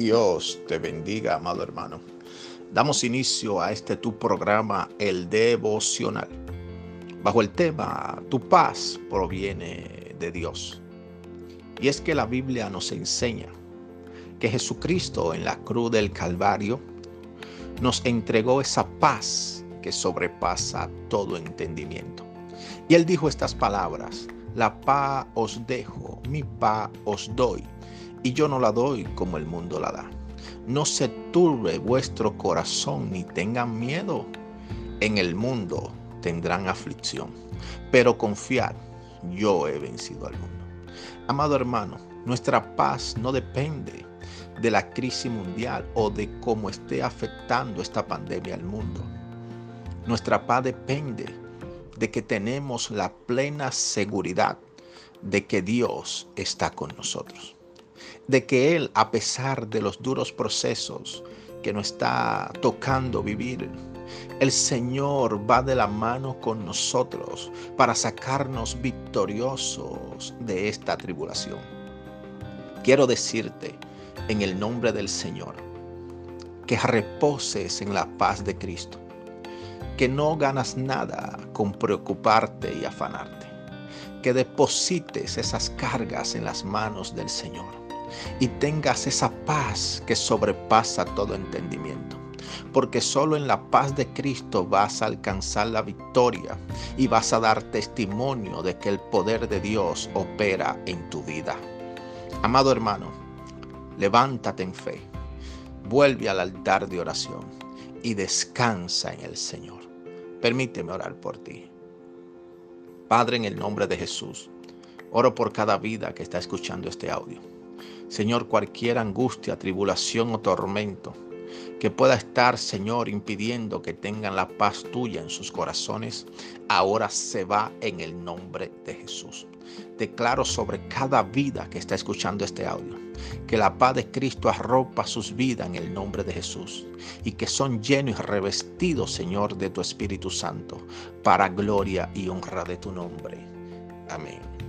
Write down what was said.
Dios te bendiga, amado hermano. Damos inicio a este tu programa, el devocional, bajo el tema Tu paz proviene de Dios. Y es que la Biblia nos enseña que Jesucristo en la cruz del Calvario nos entregó esa paz que sobrepasa todo entendimiento. Y él dijo estas palabras, la paz os dejo, mi paz os doy y yo no la doy como el mundo la da. No se turbe vuestro corazón ni tengan miedo. En el mundo tendrán aflicción, pero confiad, yo he vencido al mundo. Amado hermano, nuestra paz no depende de la crisis mundial o de cómo esté afectando esta pandemia al mundo. Nuestra paz depende de que tenemos la plena seguridad de que Dios está con nosotros de que Él, a pesar de los duros procesos que nos está tocando vivir, el Señor va de la mano con nosotros para sacarnos victoriosos de esta tribulación. Quiero decirte en el nombre del Señor que reposes en la paz de Cristo, que no ganas nada con preocuparte y afanarte, que deposites esas cargas en las manos del Señor y tengas esa paz que sobrepasa todo entendimiento. Porque solo en la paz de Cristo vas a alcanzar la victoria y vas a dar testimonio de que el poder de Dios opera en tu vida. Amado hermano, levántate en fe, vuelve al altar de oración y descansa en el Señor. Permíteme orar por ti. Padre, en el nombre de Jesús, oro por cada vida que está escuchando este audio. Señor, cualquier angustia, tribulación o tormento que pueda estar, Señor, impidiendo que tengan la paz tuya en sus corazones, ahora se va en el nombre de Jesús. Declaro sobre cada vida que está escuchando este audio que la paz de Cristo arropa sus vidas en el nombre de Jesús y que son llenos y revestidos, Señor, de tu Espíritu Santo para gloria y honra de tu nombre. Amén.